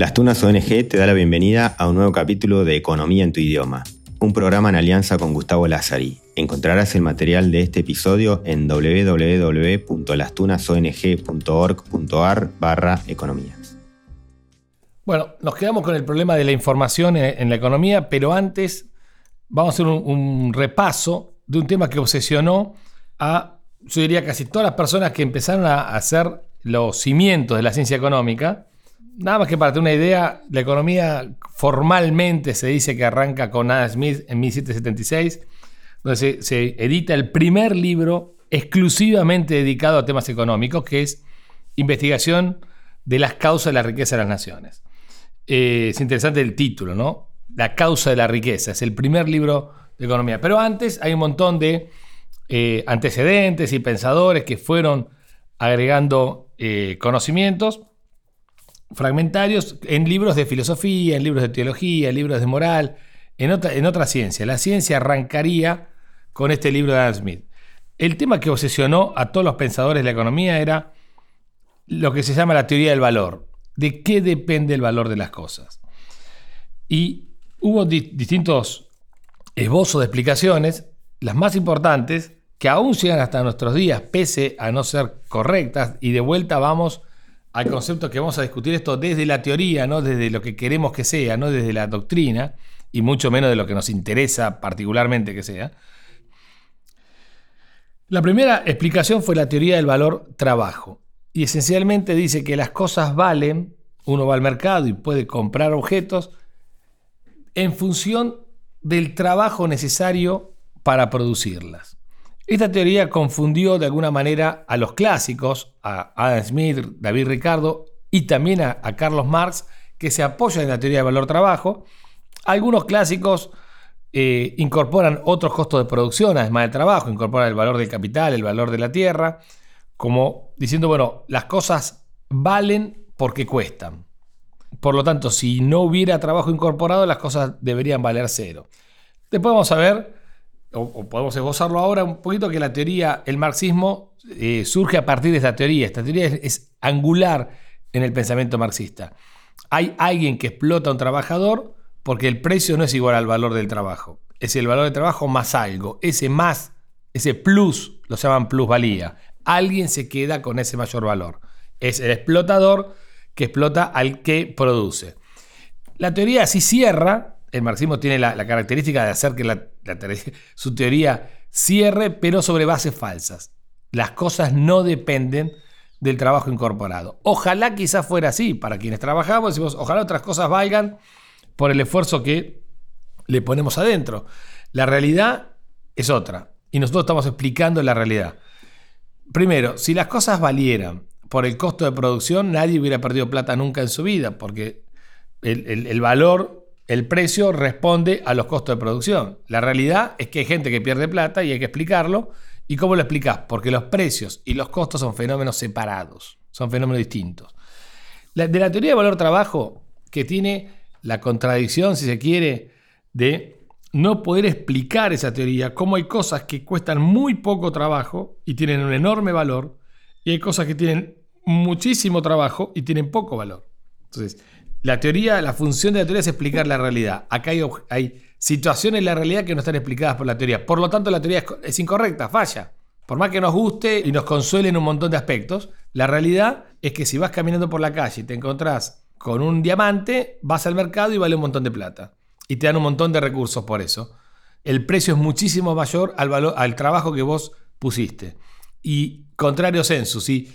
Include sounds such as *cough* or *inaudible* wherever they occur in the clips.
Las Tunas ONG te da la bienvenida a un nuevo capítulo de Economía en tu idioma, un programa en alianza con Gustavo Lázari. Encontrarás el material de este episodio en www.lastunasong.org.ar barra economía. Bueno, nos quedamos con el problema de la información en, la economía, pero antes vamos a hacer un, un repaso de un tema que obsesionó a, yo diría, casi todas las personas que empezaron a hacer los cimientos de la ciencia económica. Nada más que para tener una idea, la economía formalmente se dice que arranca con Adam Smith en 1776, donde se, edita el primer libro exclusivamente dedicado a temas económicos, que es Investigación de las causas de la riqueza de las naciones. Eh, es interesante el título, ¿no? La causa de la riqueza. Es el primer libro de economía. Pero antes hay un montón de eh, antecedentes y pensadores que fueron agregando eh, conocimientos fragmentarios en libros de filosofía, en libros de teología, en libros de moral, en otra, en otra ciencia. La ciencia arrancaría con este libro de Adam Smith. El tema que obsesionó a todos los pensadores de la economía era lo que se llama la teoría del valor. ¿De qué depende el valor de las cosas? Y hubo distintos esbozos de explicaciones. Las más importantes que aún llegan hasta nuestros días, pese a no ser correctas, y de vuelta vamos al concepto que vamos a discutir esto desde la teoría, no desde lo que queremos que sea, no desde la doctrina, y mucho menos de lo que nos interesa particularmente que sea. La primera explicación fue la teoría del valor trabajo, y esencialmente dice que las cosas valen, uno va al mercado y puede comprar objetos, en función del trabajo necesario para producirlas. Esta teoría confundió de alguna manera a los clásicos, a Adam Smith, David Ricardo y también a, Carlos Marx, que se apoyan en la teoría del valor-trabajo. Algunos clásicos eh, incorporan otros costos de producción, además del trabajo, incorporan el valor del capital, el valor de la tierra, como diciendo, bueno, las cosas valen porque cuestan. Por lo tanto, si no hubiera trabajo incorporado, las cosas deberían valer cero. Después vamos a ver o, podemos esbozarlo ahora un poquito, que la teoría, el marxismo, eh, surge a partir de esta teoría. Esta teoría es, angular en el pensamiento marxista. Hay alguien que explota a un trabajador porque el precio no es igual al valor del trabajo. Es el valor del trabajo más algo. Ese más, ese plus, lo llaman plusvalía. Alguien se queda con ese mayor valor. Es el explotador que explota al que produce. La teoría así cierra el marxismo tiene la, característica de hacer que *laughs* su teoría cierre, pero sobre bases falsas. Las cosas no dependen del trabajo incorporado. Ojalá quizás fuera así para quienes trabajamos, decimos, ojalá otras cosas valgan por el esfuerzo que le ponemos adentro. La realidad es otra y nosotros estamos explicando la realidad. Primero, si las cosas valieran por el costo de producción, nadie hubiera perdido plata nunca en su vida, porque el, el valor el precio responde a los costos de producción. La realidad es que hay gente que pierde plata y hay que explicarlo. ¿Y cómo lo explicas? Porque los precios y los costos son fenómenos separados, son fenómenos distintos. de la teoría de valor-trabajo, que tiene la contradicción, si se quiere, de no poder explicar esa teoría, cómo hay cosas que cuestan muy poco trabajo y tienen un enorme valor, y hay cosas que tienen muchísimo trabajo y tienen poco valor. Entonces, la teoría, la función de la teoría es explicar la realidad. Acá hay, situaciones en la realidad que no están explicadas por la teoría. Por lo tanto, la teoría es, incorrecta, falla. Por más que nos guste y nos consuele en un montón de aspectos, la realidad es que si vas caminando por la calle y te encontrás con un diamante, vas al mercado y vale un montón de plata. Y te dan un montón de recursos por eso. El precio es muchísimo mayor al, valor, al trabajo que vos pusiste. Y contrario sensu, si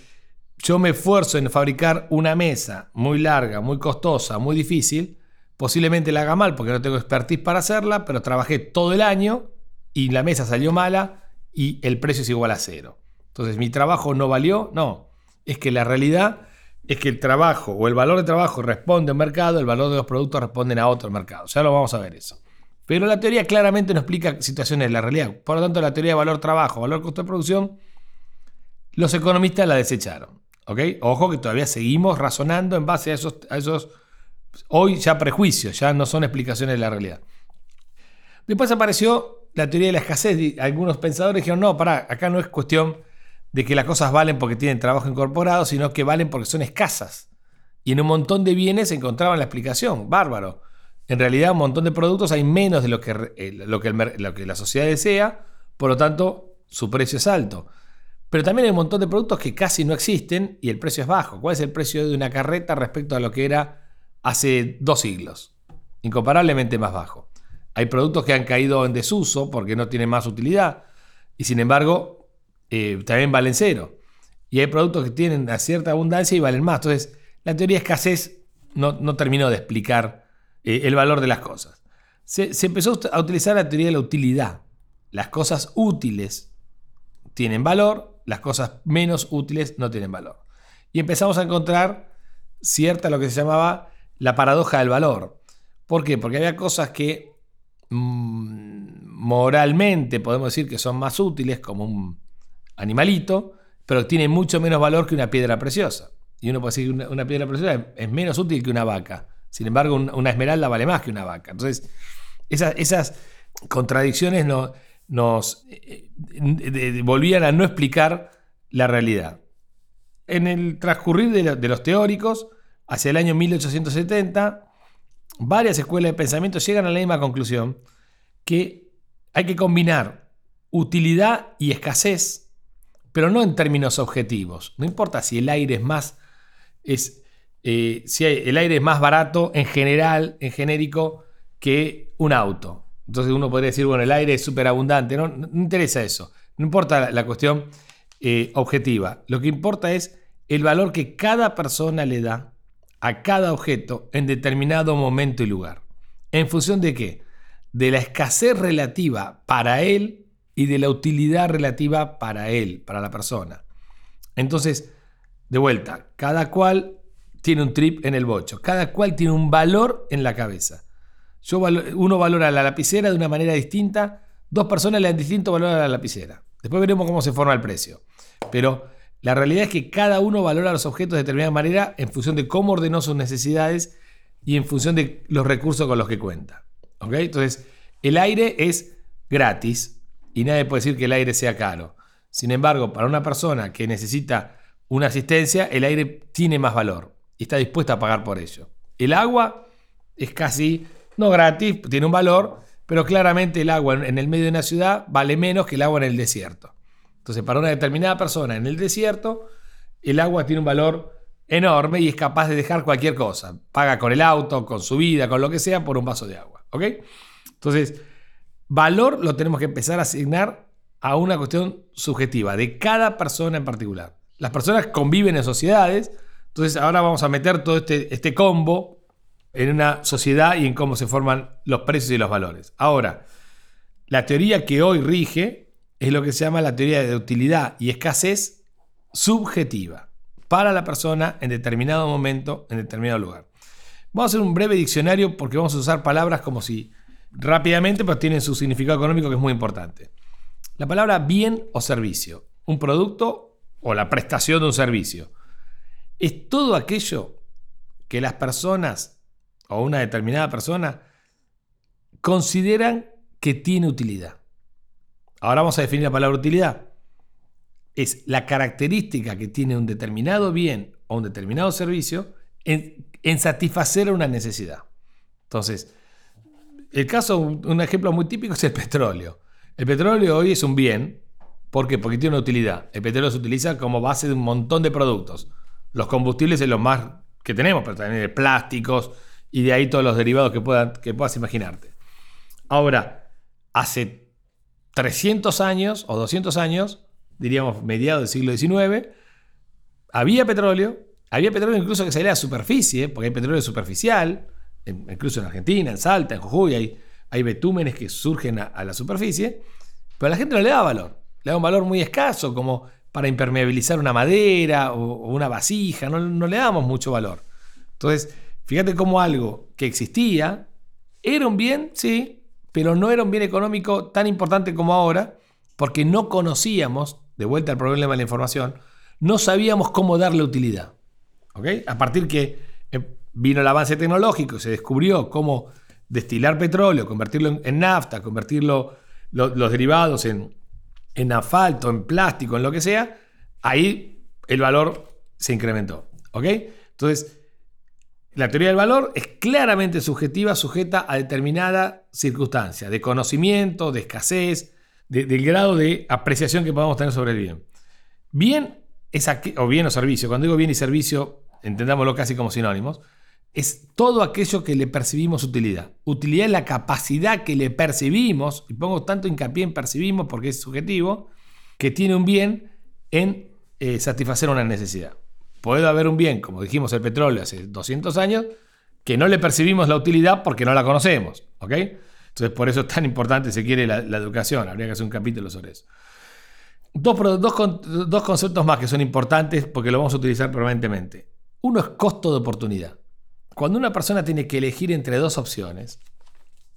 yo me esfuerzo en fabricar una mesa muy larga, muy costosa, muy difícil, posiblemente la haga mal porque no tengo expertise para hacerla, pero trabajé todo el año y la mesa salió mala y el precio es igual a cero. Entonces, ¿mi trabajo no valió? No. Es que la realidad es que el trabajo o el valor de trabajo responde a un mercado, el valor de los productos responden a otro mercado. Ya lo vamos a ver eso. Pero la teoría claramente no explica situaciones de la realidad. Por lo tanto, la teoría de valor-trabajo, valor-costo de producción, los economistas la desecharon. Ojo que todavía seguimos razonando en base a esos, hoy ya prejuicios, ya no son explicaciones de la realidad. Después apareció la teoría de la escasez. Algunos pensadores dijeron, no, pará, acá no es cuestión de que las cosas valen porque tienen trabajo incorporado, sino que valen porque son escasas. Y en un montón de bienes encontraban la explicación. Bárbaro. En realidad, un montón de productos hay menos de lo que, eh, lo que la sociedad desea, por lo tanto, su precio es alto. Pero también hay un montón de productos que casi no existen y el precio es bajo. ¿Cuál es el precio de una carreta respecto a lo que era hace dos siglos? Incomparablemente más bajo. Hay productos que han caído en desuso porque no tienen más utilidad y sin embargo eh, también valen cero. Y hay productos que tienen una cierta abundancia y valen más. Entonces, la teoría de escasez no, terminó de explicar eh, el valor de las cosas. Se, se empezó a utilizar la teoría de la utilidad. Las cosas útiles tienen valor, las cosas menos útiles no tienen valor. Y empezamos a encontrar cierta lo que se llamaba la paradoja del valor. ¿Por qué? Porque había cosas que mm, moralmente podemos decir que son más útiles, como un animalito, pero tienen mucho menos valor que una piedra preciosa. Y uno puede decir que una, piedra preciosa es menos útil que una vaca. Sin embargo, una esmeralda vale más que una vaca. Entonces, esas, esas contradicciones no, nos eh, volvían a no explicar la realidad. En el transcurrir de, los teóricos, hacia el año 1870, varias escuelas de pensamiento llegan a la misma conclusión, que hay que combinar utilidad y escasez, pero no en términos objetivos. No importa si el aire es más, es, eh, si el aire es más barato en general, en genérico, que un auto. Entonces uno podría decir, bueno, el aire es súper abundante. No, no, interesa eso. No importa la, cuestión eh, objetiva. Lo que importa es el valor que cada persona le da a cada objeto en determinado momento y lugar. ¿En función de qué? De la escasez relativa para él y de la utilidad relativa para él, para la persona. Entonces, de vuelta, cada cual tiene un trip en el bocho, cada cual tiene un valor en la cabeza uno valora la lapicera de una manera distinta, dos personas le dan distinto valor a la lapicera. Después veremos cómo se forma el precio. Pero la realidad es que cada uno valora los objetos de determinada manera en función de cómo ordenó sus necesidades y en función de los recursos con los que cuenta. Entonces, el aire es gratis y nadie puede decir que el aire sea caro. Sin embargo, para una persona que necesita una asistencia, el aire tiene más valor y está dispuesta a pagar por ello. El agua es casi no gratis, tiene un valor, pero claramente el agua en el medio de una ciudad vale menos que el agua en el desierto. Entonces, para una determinada persona en el desierto, el agua tiene un valor enorme y es capaz de dejar cualquier cosa. Paga con el auto, con su vida, con lo que sea, por un vaso de agua. ¿Ok? Entonces, valor lo tenemos que empezar a asignar a una cuestión subjetiva, de cada persona en particular. Las personas conviven en sociedades, entonces ahora vamos a meter todo este, este combo en una sociedad y en cómo se forman los precios y los valores. Ahora, la teoría que hoy rige es lo que se llama la teoría de utilidad y escasez subjetiva para la persona en determinado momento, en determinado lugar. Vamos a hacer un breve diccionario porque vamos a usar palabras como si rápidamente, pues tienen su significado económico que es muy importante. La palabra bien o servicio, un producto o la prestación de un servicio, es todo aquello que las personas o una determinada persona consideran que tiene utilidad. Ahora vamos a definir la palabra utilidad. Es la característica que tiene un determinado bien o un determinado servicio en, satisfacer una necesidad. Entonces, el caso, un ejemplo muy típico es el petróleo. El petróleo hoy es un bien. ¿Por qué? Porque tiene una utilidad. El petróleo se utiliza como base de un montón de productos. Los combustibles es lo más que tenemos, pero también de plásticos, y de ahí todos los derivados que, que puedas imaginarte. Ahora, hace 300 años o 200 años, diríamos mediados del siglo XIX, había petróleo, había petróleo incluso que salía a superficie, porque hay petróleo superficial, incluso en Argentina, en Salta, en Jujuy, hay, hay betúmenes que surgen a, la superficie, pero a la gente no le da valor, le da un valor muy escaso, como para impermeabilizar una madera o, una vasija, no, no le damos mucho valor. Entonces, Fíjate cómo algo que existía era un bien, sí, pero no era un bien económico tan importante como ahora, porque no conocíamos, de vuelta al problema de la información, no sabíamos cómo darle utilidad. A partir que eh, vino el avance tecnológico, se descubrió cómo destilar petróleo, convertirlo en, nafta, convertirlo los derivados en, en asfalto, en plástico, en lo que sea, ahí el valor se incrementó. ¿ok? Entonces, La teoría del valor es claramente subjetiva, sujeta a determinada circunstancia, de conocimiento, de escasez, del grado de apreciación que podamos tener sobre el bien. Bien es o bien o servicio. Cuando digo bien y servicio, entendámoslo casi como sinónimos, es todo aquello que le percibimos utilidad. Utilidad es la capacidad que le percibimos, y pongo tanto hincapié en percibimos porque es subjetivo, que tiene un bien en eh, satisfacer una necesidad. Puede haber un bien, como dijimos el petróleo hace 200 años, que no le percibimos la utilidad porque no la conocemos. ¿ok? Entonces, por eso es tan importante, si quiere, la, educación. Habría que hacer un capítulo sobre eso. Dos, dos, conceptos más que son importantes porque lo vamos a utilizar permanentemente. Uno es costo de oportunidad. Cuando una persona tiene que elegir entre dos opciones,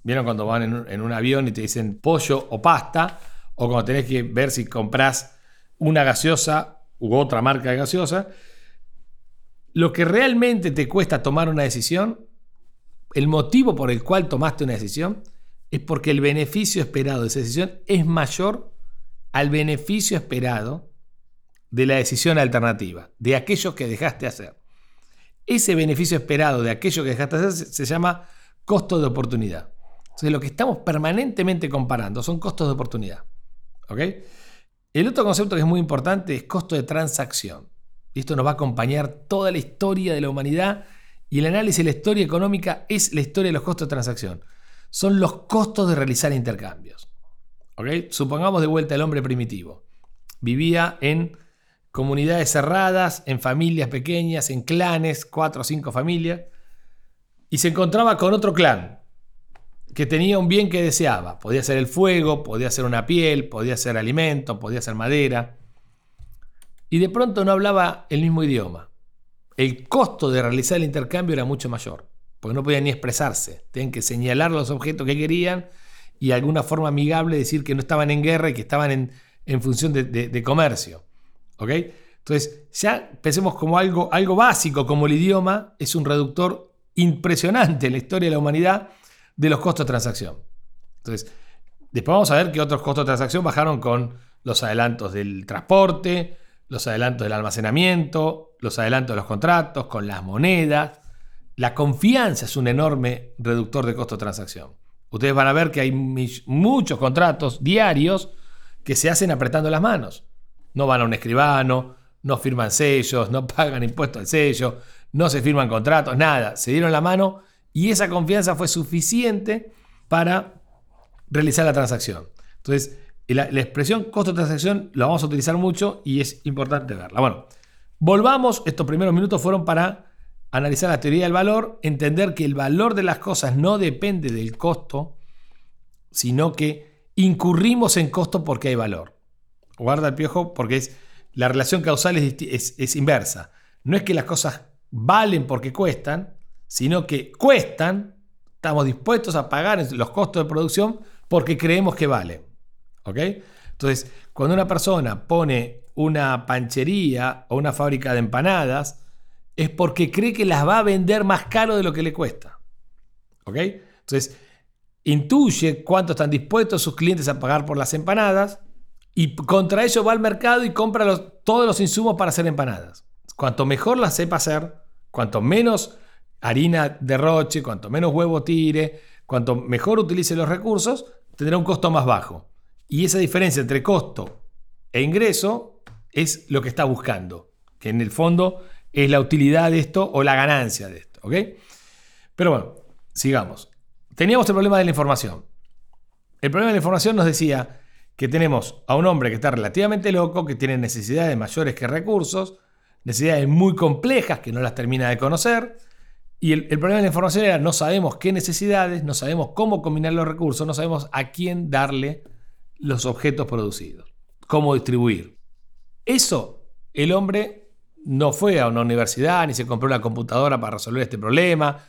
¿vieron cuando van en un, en un avión y te dicen pollo o pasta? O cuando tenés que ver si compras una gaseosa u otra marca de gaseosa, lo que realmente te cuesta tomar una decisión, el motivo por el cual tomaste una decisión, es porque el beneficio esperado de esa decisión es mayor al beneficio esperado de la decisión alternativa, de aquello que dejaste hacer. Ese beneficio esperado de aquello que dejaste hacer se llama costo de oportunidad. Lo que estamos permanentemente comparando son costos de oportunidad. ¿Ok? El otro concepto que es muy importante es costo de transacción. Y esto nos va a acompañar toda la historia de la humanidad y el análisis de la historia económica es la historia de los costos de transacción. Son los costos de realizar intercambios. Supongamos de vuelta el hombre primitivo. Vivía en comunidades cerradas, en familias pequeñas, en clanes, cuatro o cinco familias, y se encontraba con otro clan que tenía un bien que deseaba. Podía ser el fuego, podía ser una piel, podía ser alimento, podía ser madera y de pronto no hablaba el mismo idioma. El costo de realizar el intercambio era mucho mayor, porque no podían ni expresarse, tenían que señalar los objetos que querían y de alguna forma amigable decir que no estaban en guerra y que estaban en, función de, comercio. ¿Ok? Entonces, ya pensemos como algo, algo básico, como el idioma es un reductor impresionante en la historia de la humanidad de los costos de transacción. Entonces, después vamos a ver que otros costos de transacción bajaron con los adelantos del transporte, los adelantos del almacenamiento, los adelantos de los contratos, con las monedas. La confianza es un enorme reductor de costo de transacción. Ustedes van a ver que hay muchos contratos diarios que se hacen apretando las manos. No van a un escribano, no firman sellos, no *laughs* pagan impuestos al sello, no se firman contratos, nada. Se dieron la mano y esa confianza fue suficiente para realizar la transacción. Entonces, la, expresión costo de transacción la vamos a utilizar mucho y es importante verla. Bueno, volvamos, estos primeros minutos fueron para analizar la teoría del valor, entender que el valor de las cosas no depende del costo, sino que incurrimos en costo porque hay valor. Guarda el piojo porque es, la relación causal es, es inversa. No es que las cosas valen porque cuestan, sino que cuestan, estamos dispuestos a pagar los costos de producción porque creemos que valen. ¿Ok? Entonces, cuando una persona pone una panchería o una fábrica de empanadas, es porque cree que las va a vender más caro de lo que le cuesta. ¿Ok? Entonces, intuye cuánto están dispuestos sus clientes a pagar por las empanadas y contra ello va al mercado y compra todos los insumos para hacer empanadas. Cuanto mejor las sepa hacer, cuanto menos harina derroche, cuanto menos huevo tire, cuanto mejor utilice los recursos, tendrá un costo más bajo. Y esa diferencia entre costo e ingreso es lo que está buscando, que en el fondo es la utilidad de esto o la ganancia de esto. Pero bueno, sigamos. Teníamos el problema de la información. El problema de la información nos decía que tenemos a un hombre que está relativamente loco, que tiene necesidades mayores que recursos, necesidades muy complejas que no las termina de conocer. Y el, el, problema de la información era no sabemos qué necesidades, no sabemos cómo combinar los recursos, no sabemos a quién darle los objetos producidos, cómo distribuir. Eso, el hombre no fue a una universidad, ni se compró una computadora para resolver este problema,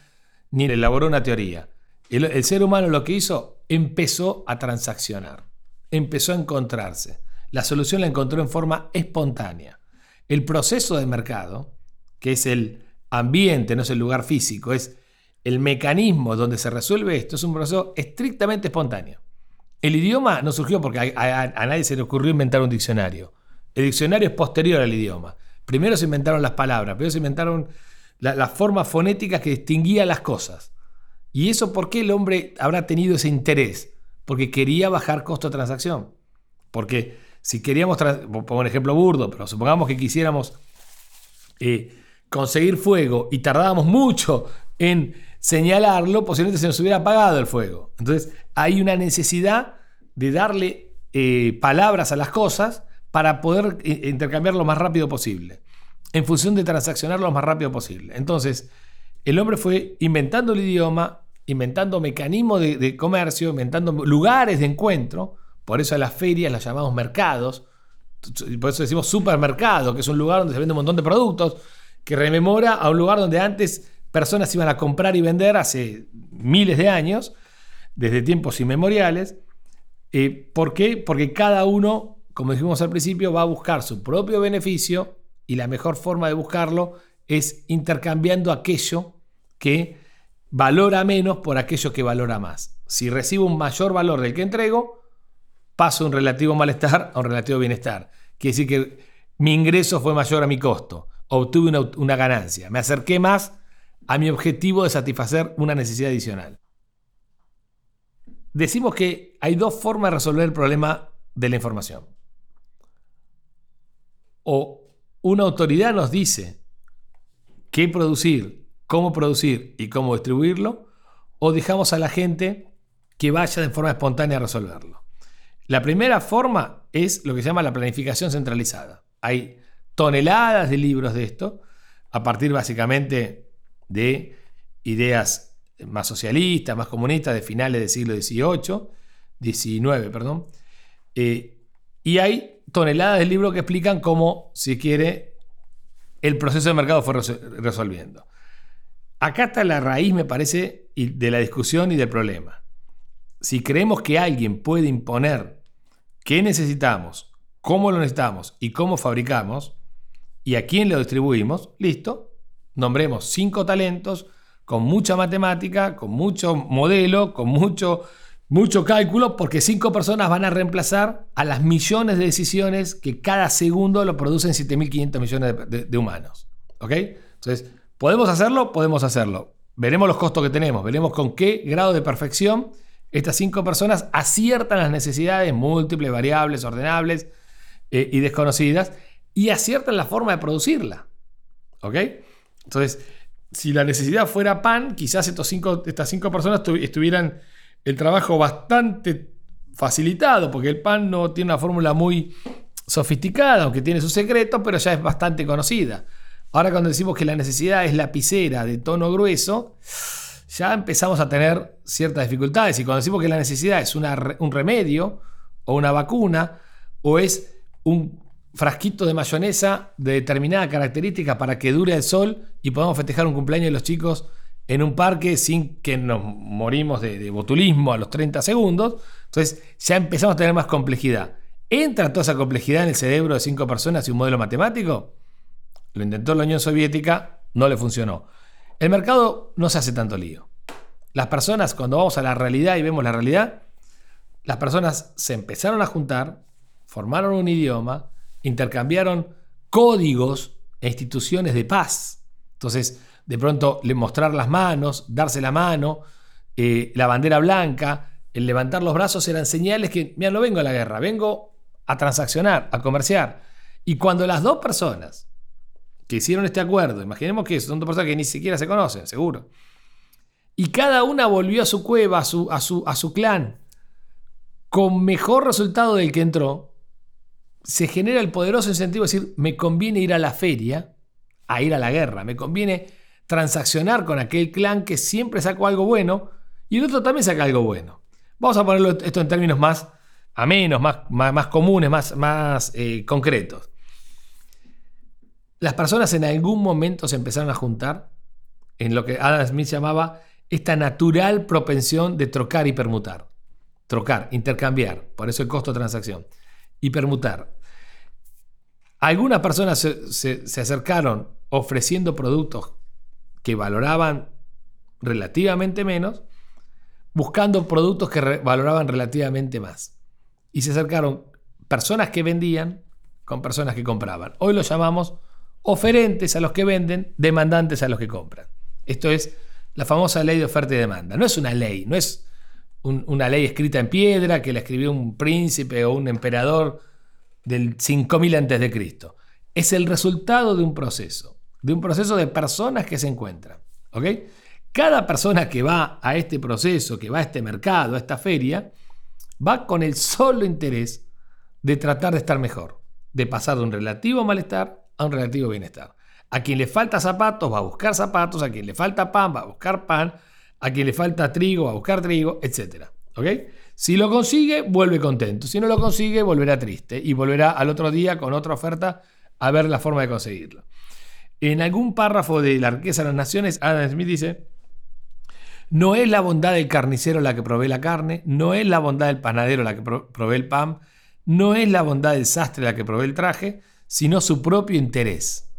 ni elaboró una teoría. El, el ser humano lo que hizo, empezó a transaccionar, empezó a encontrarse. La solución la encontró en forma espontánea. El proceso de mercado, que es el ambiente, no es el lugar físico, es el mecanismo donde se resuelve esto, es un proceso estrictamente espontáneo. El idioma no surgió porque a, nadie se le ocurrió inventar un diccionario. El diccionario es posterior al idioma. Primero se inventaron las palabras, primero se inventaron la, forma fonética que distinguía las cosas. ¿Y eso por qué el hombre habrá tenido ese interés? Porque quería bajar costo de transacción. Porque si queríamos, pongo un ejemplo burdo, pero supongamos que quisiéramos eh, conseguir fuego y tardábamos mucho en señalarlo, posiblemente se nos hubiera apagado el fuego. Entonces hay una necesidad de darle eh, palabras a las cosas para poder eh, intercambiar lo más rápido posible, en función de transaccionar lo más rápido posible. Entonces, el hombre fue inventando el idioma, inventando mecanismos de, comercio, inventando lugares de encuentro, por eso a las ferias las llamamos mercados, por eso decimos supermercado, que es un lugar donde se vende un montón de productos, que rememora a un lugar donde antes personas iban a comprar y vender hace miles de años, desde tiempos inmemoriales. Eh, ¿Por qué? Porque cada uno, como dijimos al principio, va a buscar su propio beneficio y la mejor forma de buscarlo es intercambiando aquello que valora menos por aquello que valora más. Si recibo un mayor valor del que entrego, paso un relativo malestar a un relativo bienestar. Quiere decir que mi ingreso fue mayor a mi costo, obtuve una, una ganancia, me acerqué más a mi objetivo de satisfacer una necesidad adicional. Decimos que hay dos formas de resolver el problema de la información. O una autoridad nos dice qué producir, cómo producir y cómo distribuirlo, o dejamos a la gente que vaya de forma espontánea a resolverlo. La primera forma es lo que se llama la planificación centralizada. Hay toneladas de libros de esto, a partir básicamente de ideas más socialistas, más comunistas, de finales del siglo XVIII, XIX, perdón. Eh, y hay toneladas de libros que explican cómo, si quiere, el proceso de mercado fue resolviendo. Acá está la raíz, me parece, de la discusión y del problema. Si creemos que alguien puede imponer qué necesitamos, cómo lo necesitamos y cómo fabricamos, y a quién lo distribuimos, listo, nombremos cinco talentos con mucha matemática, con mucho modelo, con mucho, mucho cálculo, porque cinco personas van a reemplazar a las millones de decisiones que cada segundo lo producen 7.500 millones de, humanos. ¿Ok? Entonces, ¿podemos hacerlo? Podemos hacerlo. Veremos los costos que tenemos, veremos con qué grado de perfección estas cinco personas aciertan las necesidades múltiples, variables, ordenables eh, y desconocidas y aciertan la forma de producirla. ¿Ok? Entonces, si la necesidad fuera pan, quizás estos cinco, estas cinco personas estuvieran el trabajo bastante facilitado, porque el pan no tiene una fórmula muy sofisticada, aunque tiene su secreto, pero ya es bastante conocida. Ahora cuando decimos que la necesidad es lapicera de tono grueso, ya empezamos a tener ciertas dificultades. Y cuando decimos que la necesidad es un remedio o una vacuna o es un frasquito de mayonesa de determinada característica para que dure el sol y podamos festejar un cumpleaños de los chicos en un parque sin que nos morimos de, botulismo a los 30 segundos. Entonces ya empezamos a tener más complejidad. ¿Entra toda esa complejidad en el cerebro de cinco personas y un modelo matemático? Lo intentó la Unión Soviética, no le funcionó. El mercado no se hace tanto lío. Las personas, cuando vamos a la realidad y vemos la realidad, las personas se empezaron a juntar, formaron un idioma, intercambiaron códigos e instituciones de paz. Entonces, de pronto, le mostrar las manos, darse la mano, eh, la bandera blanca, el levantar los brazos eran señales que, mira, no vengo a la guerra, vengo a transaccionar, a comerciar. Y cuando las dos personas que hicieron este acuerdo, imaginemos que son dos personas que ni siquiera se conocen, seguro, y cada una volvió a su cueva, a su, a su, a su clan, con mejor resultado del que entró, se genera el poderoso incentivo de decir, me conviene ir a la feria, a ir a la guerra, me conviene transaccionar con aquel clan que siempre sacó algo bueno y el otro también saca algo bueno. Vamos a ponerlo esto en términos más amenos, más, más, comunes, más, más eh, concretos. Las personas en algún momento se empezaron a juntar en lo que Adam Smith llamaba esta natural propensión de trocar y permutar. Trocar, intercambiar, por eso el costo de transacción y permutar. Algunas personas se, acercaron ofreciendo productos que valoraban relativamente menos, buscando productos que valoraban relativamente más. Y se acercaron personas que vendían con personas que compraban. Hoy lo llamamos oferentes a los que venden, demandantes a los que compran. Esto es la famosa ley de oferta y demanda. No es una ley, no es una ley escrita en piedra que la escribió un príncipe o un emperador del 5000 a.C. Es el resultado de un proceso, de un proceso de personas que se encuentran. ¿ok? Cada persona que va a este proceso, que va a este mercado, a esta feria, va con el solo interés de tratar de estar mejor, de pasar de un relativo malestar a un relativo bienestar. A quien le falta zapatos va a buscar zapatos, a quien le falta pan va a buscar pan, a quien le falta trigo a buscar trigo, etc. Si lo consigue, vuelve contento. Si no lo consigue, volverá triste y volverá al otro día con otra oferta a ver la forma de conseguirlo. En algún párrafo de La riqueza de las naciones, Adam Smith dice, no es la bondad del carnicero la que provee la carne, no es la bondad del panadero la que provee el pan, no es la bondad del sastre la que provee el traje, sino su propio interés.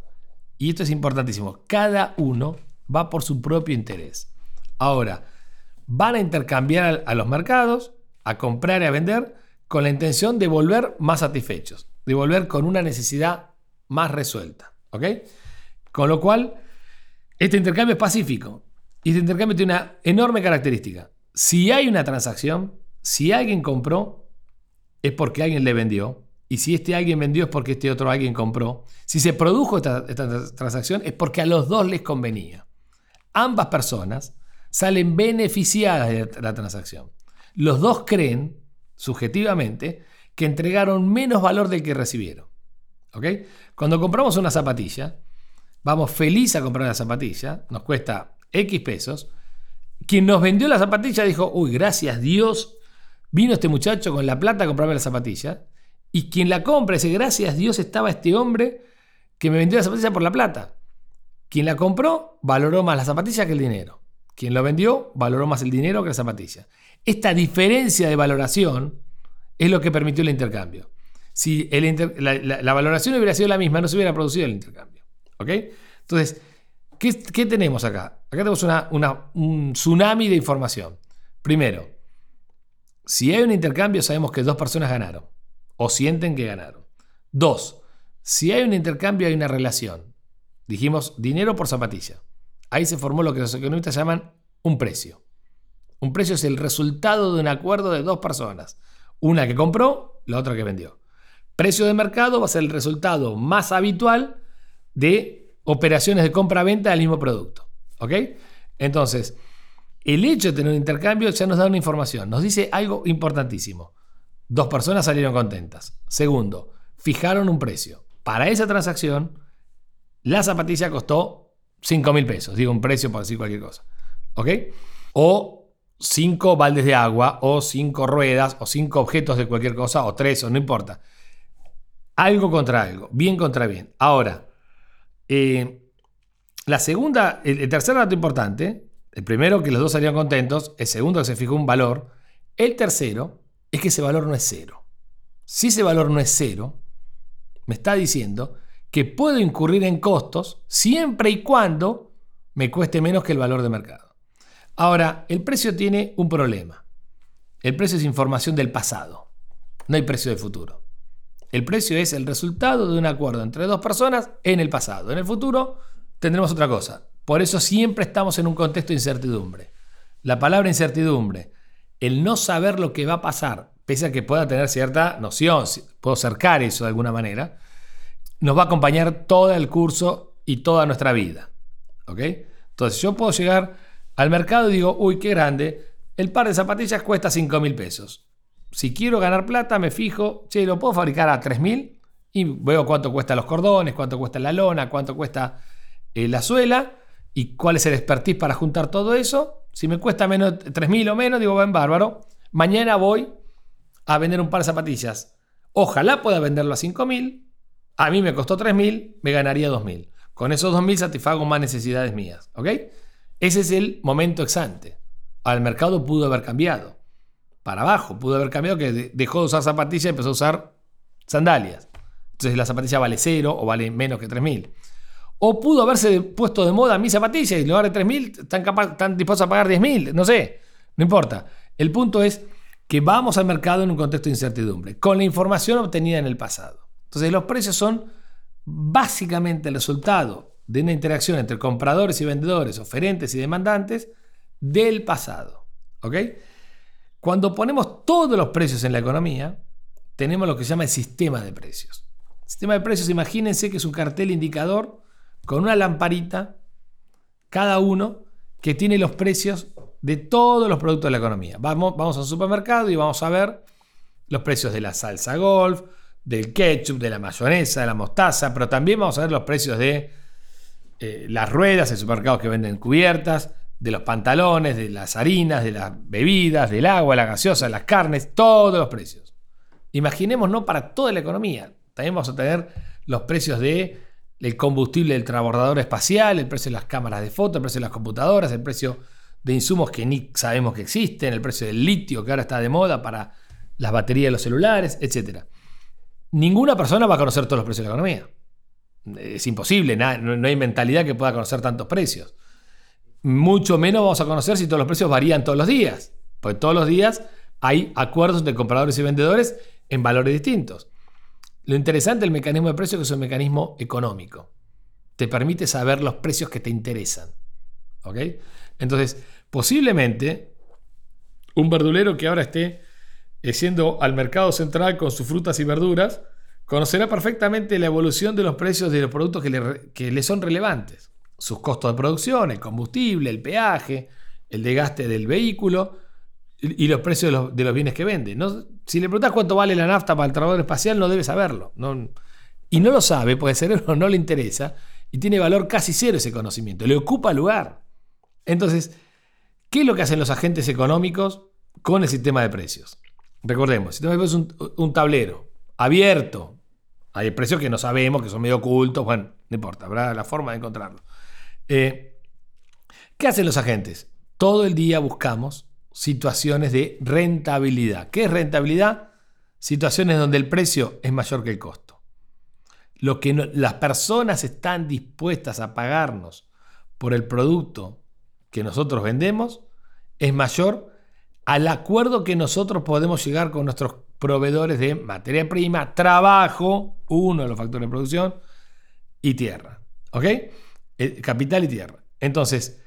Y esto es importantísimo. Cada uno va por su propio interés. Ahora, van a intercambiar a los mercados, a comprar y a vender, con la intención de volver más satisfechos, de volver con una necesidad más resuelta. ¿Ok? Con lo cual, este intercambio es pacífico. Y este intercambio tiene una enorme característica. Si hay una transacción, si alguien compró, es porque alguien le vendió. Y si este alguien vendió es porque este otro alguien compró. Si se produjo esta, transacción es porque a los dos les convenía. Ambas personas salen beneficiadas de la transacción. Los dos creen, subjetivamente, que entregaron menos valor del que recibieron. ¿Ok? Cuando compramos una zapatilla, vamos feliz a comprar la zapatilla, nos cuesta X pesos. Quien nos vendió la zapatilla dijo, uy, gracias Dios, vino este muchacho con la plata a comprarme la zapatilla. Y quien la compra dice, gracias Dios estaba este hombre que me vendió la zapatilla por la plata. Quien la compró valoró más la zapatilla que el dinero. Quien lo vendió valoró más el dinero que la zapatilla. Esta diferencia de valoración es lo que permitió el intercambio. Si la, valoración hubiera sido la misma, no se hubiera producido el intercambio. ¿Ok? Entonces, ¿qué, tenemos acá? Acá tenemos un tsunami de información. Primero, si hay un intercambio, sabemos que dos personas ganaron o sienten que ganaron. Dos, si hay un intercambio, hay una relación. Dijimos dinero por zapatilla. Ahí se formó lo que los economistas llaman un precio. Un precio es el resultado de un acuerdo de dos personas. Una que compró, la otra que vendió. Precio de mercado va a ser el resultado más habitual de operaciones de compra-venta del mismo producto. ¿Ok? Entonces, el hecho de tener un intercambio ya nos da una información. Nos dice algo importantísimo. Dos personas salieron contentas. Segundo, fijaron un precio. Para esa transacción, la zapatilla costó 5 mil pesos. Digo un precio para decir cualquier cosa. ¿Ok? O 5 baldes de agua, o 5 ruedas, o 5 objetos de cualquier cosa, o 3, o no importa. Algo contra algo. Bien contra bien. Ahora, eh, la segunda, el, tercer dato importante, el primero que los dos salieron contentos, el segundo que se fijó un valor, el tercero es que ese valor no es cero. Si ese valor no es cero, me está diciendo que puedo incurrir en costos siempre y cuando me cueste menos que el valor de mercado. Ahora, el precio tiene un problema. El precio es información del pasado. No hay precio de futuro. El precio es el resultado de un acuerdo entre dos personas en el pasado. En el futuro tendremos otra cosa. Por eso siempre estamos en un contexto de incertidumbre. La palabra incertidumbre, el no saber lo que va a pasar, pese a que pueda tener cierta noción, puedo cercar eso de alguna manera, nos va a acompañar todo el curso y toda nuestra vida. ¿Ok? Entonces yo puedo llegar al mercado y digo, uy, qué grande, el par de zapatillas cuesta 5 mil pesos si quiero ganar plata, me fijo, che, lo puedo fabricar a 3.000 y veo cuánto cuesta los cordones, cuánto cuesta la lona, cuánto cuesta eh, la suela y cuál es el expertise para juntar todo eso. Si me cuesta menos 3.000 o menos, digo, ven bárbaro. Mañana voy a vender un par de zapatillas. Ojalá pueda venderlo a 5.000. A mí me costó 3.000, me ganaría 2.000. Con esos 2.000 satisfago más necesidades mías. ¿Ok? Ese es el momento exante. Al mercado pudo haber cambiado para abajo. Pudo haber cambiado que dejó de usar zapatillas y empezó a usar sandalias. Entonces la zapatilla vale cero o vale menos que 3.000. O pudo haberse puesto de moda mi zapatilla y en lugar de 3.000 están, están dispuestos a pagar 10.000. No sé, no importa. El punto es que vamos al mercado en un contexto de incertidumbre, con la información obtenida en el pasado. Entonces los precios son básicamente el resultado de una interacción entre compradores y vendedores, oferentes y demandantes del pasado. ¿Ok? Cuando ponemos todos los precios en la economía, tenemos lo que se llama el sistema de precios. Sistema de precios, imagínense que es un cartel indicador con una lamparita, cada uno, que tiene los precios de todos los productos de la economía. Vamos, vamos a un supermercado y vamos a ver los precios de la salsa golf, del ketchup, de la mayonesa, de la mostaza, pero también vamos a ver los precios de eh, las ruedas en supermercados que venden cubiertas, de los pantalones, de las harinas, de las bebidas, del agua, la gaseosa, las carnes, todos los precios. Imaginemos no para toda la economía. También vamos a tener los precios de el combustible del transbordador espacial, el precio de las cámaras de foto, el precio de las computadoras, el precio de insumos que ni sabemos que existen, el precio del litio que ahora está de moda para las baterías de los celulares, etc. Ninguna persona va a conocer todos los precios de la economía. Es imposible, no hay mentalidad que pueda conocer tantos precios. Mucho menos vamos a conocer si todos los precios varían todos los días, porque todos los días hay acuerdos entre compradores y vendedores en valores distintos. Lo interesante del mecanismo de precios es que es un mecanismo económico. Te permite saber los precios que te interesan. ¿Ok? Entonces, posiblemente un verdulero que ahora esté yendo al mercado central con sus frutas y verduras, conocerá perfectamente la evolución de los precios de los productos que le, son relevantes. Sus costos de producción, el combustible, el peaje, el desgaste del vehículo y los precios de los, bienes que vende. Si le preguntas cuánto vale la nafta para el trabajador espacial, no debe saberlo. y no lo sabe porque el cerebro *laughs* no le interesa y tiene valor casi cero ese conocimiento. Le ocupa lugar. Entonces, ¿qué es lo que hacen los agentes económicos con el sistema de precios? Recordemos, de precios es un, tablero abierto. Hay precios que no sabemos, que son medio ocultos. Bueno, no importa, habrá la forma de encontrarlo. Eh, ¿Qué hacen los agentes? Todo el día buscamos situaciones de rentabilidad. ¿Qué es rentabilidad? Situaciones donde el precio es mayor que el costo. Lo que las personas están dispuestas a pagarnos por el producto que nosotros vendemos es mayor al acuerdo que nosotros podemos llegar con nuestros proveedores de materia prima, trabajo, uno de los factores de producción, y tierra. ¿Ok? Eh, capital y tierra. Entonces,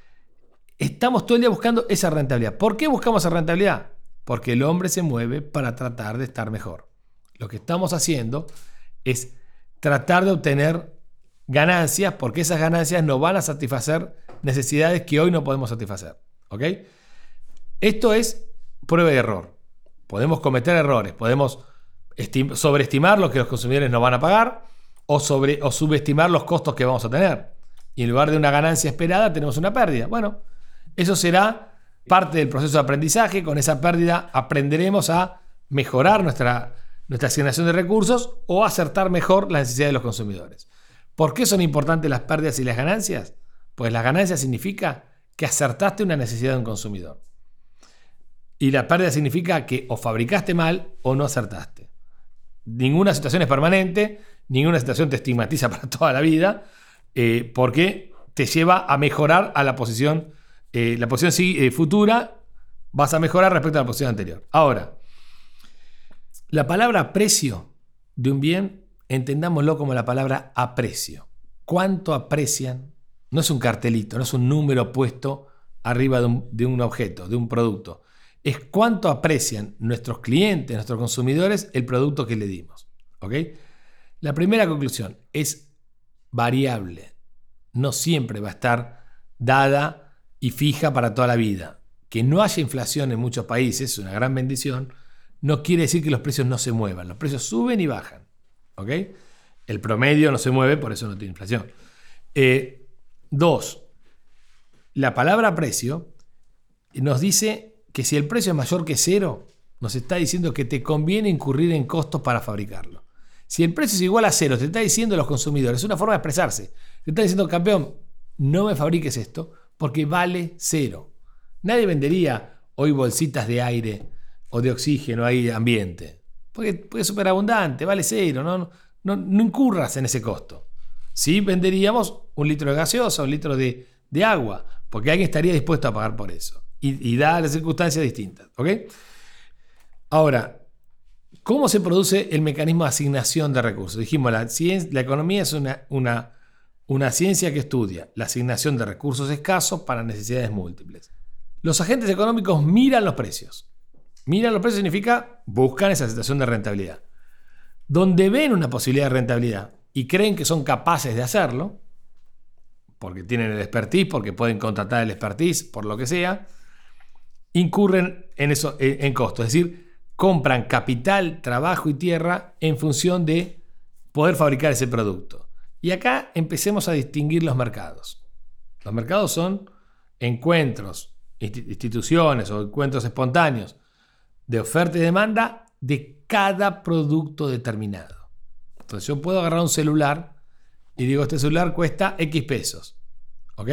Estamos todo el día buscando esa rentabilidad. ¿Por qué buscamos esa rentabilidad? Porque el hombre se mueve para tratar de estar mejor. Lo que estamos haciendo es tratar de obtener ganancias porque esas ganancias no van a satisfacer necesidades que hoy no podemos satisfacer. ¿Ok? Esto es prueba de error. Podemos cometer errores, podemos sobreestimar lo que los consumidores nos van a pagar o, subestimar los costos que vamos a tener. Y en lugar de una ganancia esperada tenemos una pérdida. Bueno, eso será parte del proceso de aprendizaje. Con esa pérdida aprenderemos a mejorar nuestra, nuestra asignación de recursos o acertar mejor las necesidades de los consumidores. ¿Por qué son importantes las pérdidas y las ganancias? Pues las ganancias significa que acertaste una necesidad de un consumidor. Y la pérdida significa que o fabricaste mal o no acertaste. Ninguna situación es permanente, ninguna situación te estigmatiza *laughs* para toda la vida, eh, porque te lleva a mejorar a la posición eh, la posición eh, futura vas a mejorar respecto a la posición anterior. Ahora, la palabra precio de un bien, entendámoslo como la palabra aprecio. ¿Cuánto aprecian? No es un cartelito, no es un número puesto arriba de un, de un objeto, de un producto. Es cuánto aprecian nuestros clientes, nuestros consumidores, el producto que le dimos. ¿Ok? La primera conclusión es variable. No siempre va a estar dada y fija para toda la vida. Que no haya inflación en muchos países, es una gran bendición, no quiere decir que los precios no se muevan. Los precios suben y bajan. ¿Ok? El promedio no se mueve, por eso no tiene inflación. Eh, dos, la palabra precio nos dice que si el precio es mayor que cero, nos está diciendo que te conviene incurrir en costos para fabricarlo. Si el precio es igual a cero, te está diciendo los consumidores, es una forma de expresarse. Te está diciendo, campeón, no me fabriques esto porque vale cero. Nadie vendería hoy bolsitas de aire o de oxígeno ahí ambiente, porque, es súper abundante, vale cero, no, no, incurras en ese costo. Sí venderíamos un litro de gaseosa, un litro de, agua, porque alguien estaría dispuesto a pagar por eso. Y, y dadas las circunstancias distintas. ¿ok? Ahora, ¿Cómo se produce el mecanismo de asignación de recursos? Dijimos, la, la economía es una, una, una ciencia que estudia la asignación de recursos escasos para necesidades múltiples. Los agentes económicos miran los precios. Miran los precios significa buscan esa situación de rentabilidad. Donde ven una posibilidad de rentabilidad y creen que son capaces de hacerlo, porque tienen el expertise, porque pueden contratar el expertise, por lo que sea, incurren en, eso, en, costos. Es decir, compran capital, trabajo y tierra en función de poder fabricar ese producto. Y acá empecemos a distinguir los mercados. Los mercados son encuentros, instituciones o encuentros espontáneos de oferta y demanda de cada producto determinado. Entonces yo puedo agarrar un celular y digo, este celular cuesta X pesos. ¿Ok?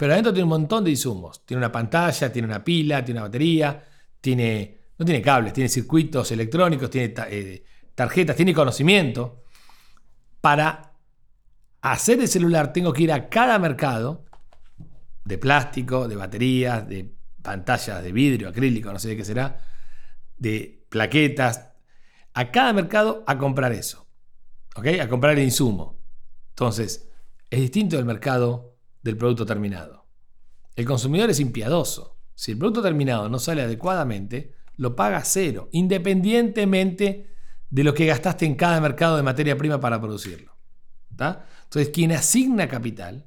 Pero adentro tiene un montón de insumos. Tiene una pantalla, tiene una pila, tiene una batería, tiene, no tiene cables, tiene circuitos electrónicos, tiene eh, tarjetas, tiene conocimiento. Para hacer el celular tengo que ir a cada mercado de plástico, de baterías, de pantallas de vidrio, acrílico, no sé de qué será, de plaquetas, a cada mercado a comprar eso. ¿Ok? A comprar el insumo. Entonces, es distinto del mercado del producto terminado. El consumidor es impiadoso. Si el producto terminado no sale adecuadamente, lo paga cero, independientemente de lo que gastaste en cada mercado de materia prima para producirlo. Entonces, quien asigna capital,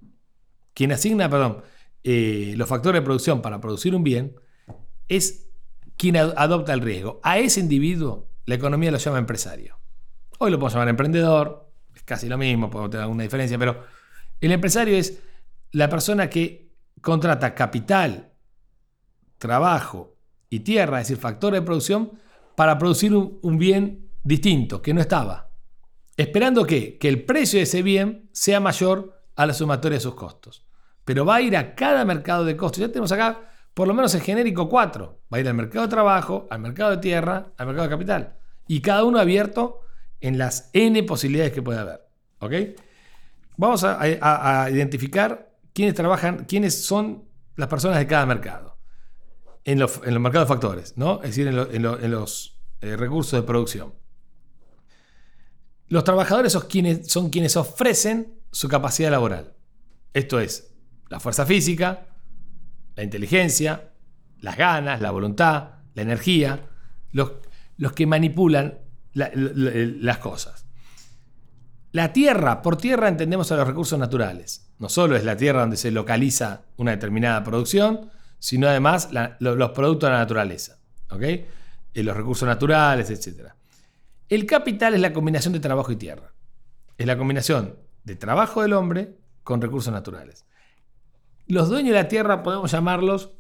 quien asigna, perdón, eh, los factores de producción para producir un bien, es quien adopta el riesgo. A ese individuo la economía lo llama empresario. Hoy lo podemos llamar emprendedor, es casi lo mismo, podemos tener alguna diferencia, pero el empresario es la persona que contrata capital, trabajo y tierra, es decir, factor de producción, para producir un, bien distinto, que no estaba. Esperando que, que el precio de ese bien sea mayor a la sumatoria de sus costos. Pero va a ir a cada mercado de costos. Ya tenemos acá por lo menos en genérico cuatro. Va a ir al mercado de trabajo, al mercado de tierra, al mercado de capital. Y cada uno abierto en las N posibilidades que puede haber. ¿Ok? Vamos a, identificar quiénes trabajan, quiénes son las personas de cada mercado. En los, mercados de factores, ¿no? Es decir, en, los eh, recursos de producción. Los trabajadores son quienes, son quienes ofrecen su capacidad laboral. Esto es la fuerza física, la inteligencia, las ganas, la voluntad, la energía, los, los que manipulan las cosas. La tierra, por tierra entendemos a los recursos naturales. No solo es la tierra donde se localiza una determinada producción, sino además los productos de la naturaleza. Eh, los recursos naturales, etc. El capital es la combinación de trabajo y tierra. Es la combinación de trabajo del hombre con recursos naturales. Los dueños de la tierra podemos llamarlos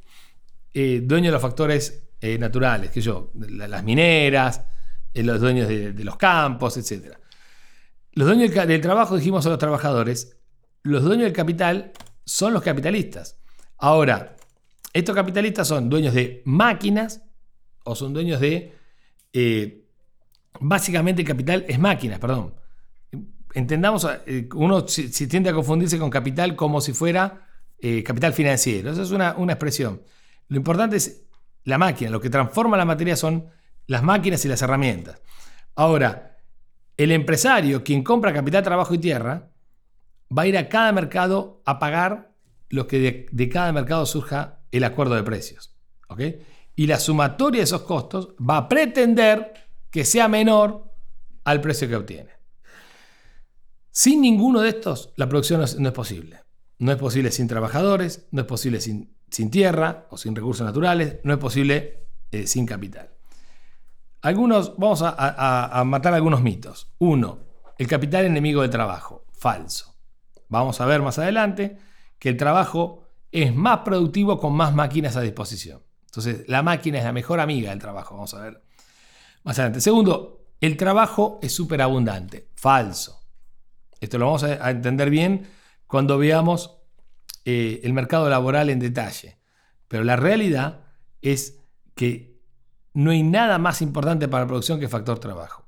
eh, dueños de los factores eh, naturales, que yo, las mineras, los dueños de, los campos, etc. Los dueños del, trabajo, dijimos, son los trabajadores. Los dueños del capital son los capitalistas. Ahora, estos capitalistas son dueños de máquinas o son dueños de... básicamente capital es máquinas, perdón. Entendamos, uno si tiende a confundirse con capital como si fuera eh, capital financiero. Esa es una, expresión. Lo importante es la máquina, lo que transforma la materia son las máquinas y las herramientas. Ahora, el empresario, quien compra capital, trabajo y tierra, va a ir a cada mercado a pagar lo que de, cada mercado surja el acuerdo de precios. Y la sumatoria de esos costos va a pretender que sea menor al precio que obtiene. Sin ninguno de estos, la producción no es posible. No es posible sin trabajadores, no es posible sin, tierra o sin recursos naturales, no es posible eh, sin capital. Algunos, vamos a, matar algunos mitos. Uno, el capital enemigo del trabajo. Falso. Vamos a ver más adelante que el trabajo es más productivo con más máquinas a disposición. Entonces, la máquina es la mejor amiga del trabajo. Vamos a ver más adelante. Segundo, el trabajo es súper abundante. Falso. Esto lo vamos a entender bien cuando veamos eh, el mercado laboral en detalle. Pero la realidad es que no hay nada más importante para la producción que el factor trabajo.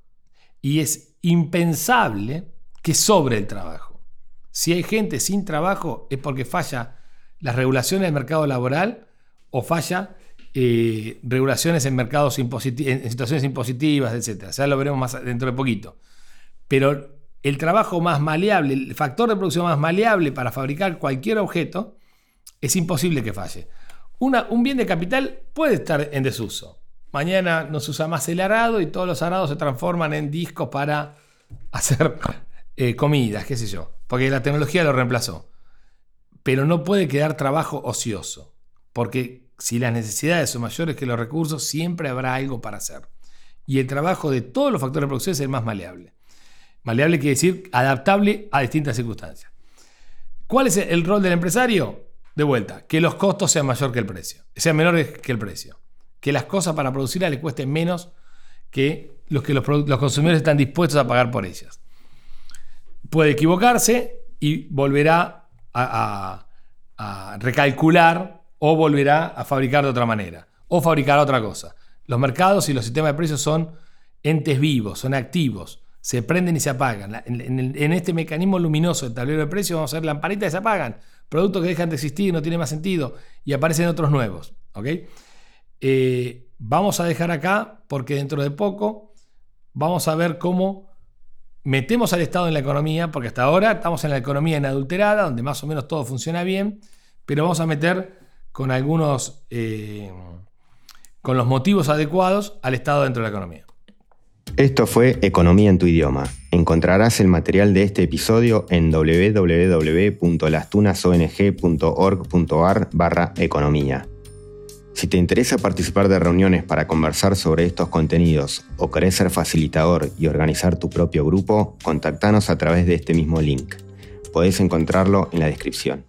Y es impensable que sobre el trabajo. Si hay gente sin trabajo es porque falla las regulaciones del mercado laboral o falla eh, regulaciones en mercados en situaciones impositivas, etc. Ya lo veremos más dentro de poquito. Pero el trabajo más maleable, el factor de producción más maleable para fabricar cualquier objeto, es imposible que falle. un bien de capital puede estar en desuso. Mañana no se usa más el arado y todos los arados se transforman en discos para *laughs* hacer eh, comidas, qué sé yo, porque la tecnología lo reemplazó. Pero no puede quedar trabajo ocioso, porque si las necesidades son mayores que los recursos, siempre habrá algo para hacer. Y el trabajo de todos los factores de producción es el más maleable. Maleable quiere decir adaptable a distintas circunstancias. ¿Cuál es el rol del empresario? De vuelta, que los costos sean mayor que el precio, sean menores que el precio. Que las cosas para producirlas le cuesten menos que los que los, consumidores están dispuestos a pagar por ellas. Puede equivocarse y volverá a, recalcular o volverá a fabricar de otra manera o fabricar otra cosa. Los mercados y los sistemas de precios son entes vivos, son activos, se prenden y se apagan. En, este mecanismo luminoso del tablero de precios vamos a ver lamparitas que se apagan, productos que dejan de existir, no tiene más sentido y aparecen otros nuevos. Eh, vamos a dejar acá porque dentro de poco vamos a ver cómo metemos al Estado en la economía, porque hasta ahora estamos en la economía inadulterada, donde más o menos todo funciona bien, pero vamos a meter con algunos, eh, con los motivos adecuados al Estado dentro de la economía. Esto fue Economía en tu idioma. Encontrarás el material de este episodio en www.lastunasong.org.ar barra economía. Si te interesa participar de reuniones para conversar sobre estos contenidos o querés ser facilitador y organizar tu propio grupo, contactanos a través de este mismo link. Podés encontrarlo en la descripción.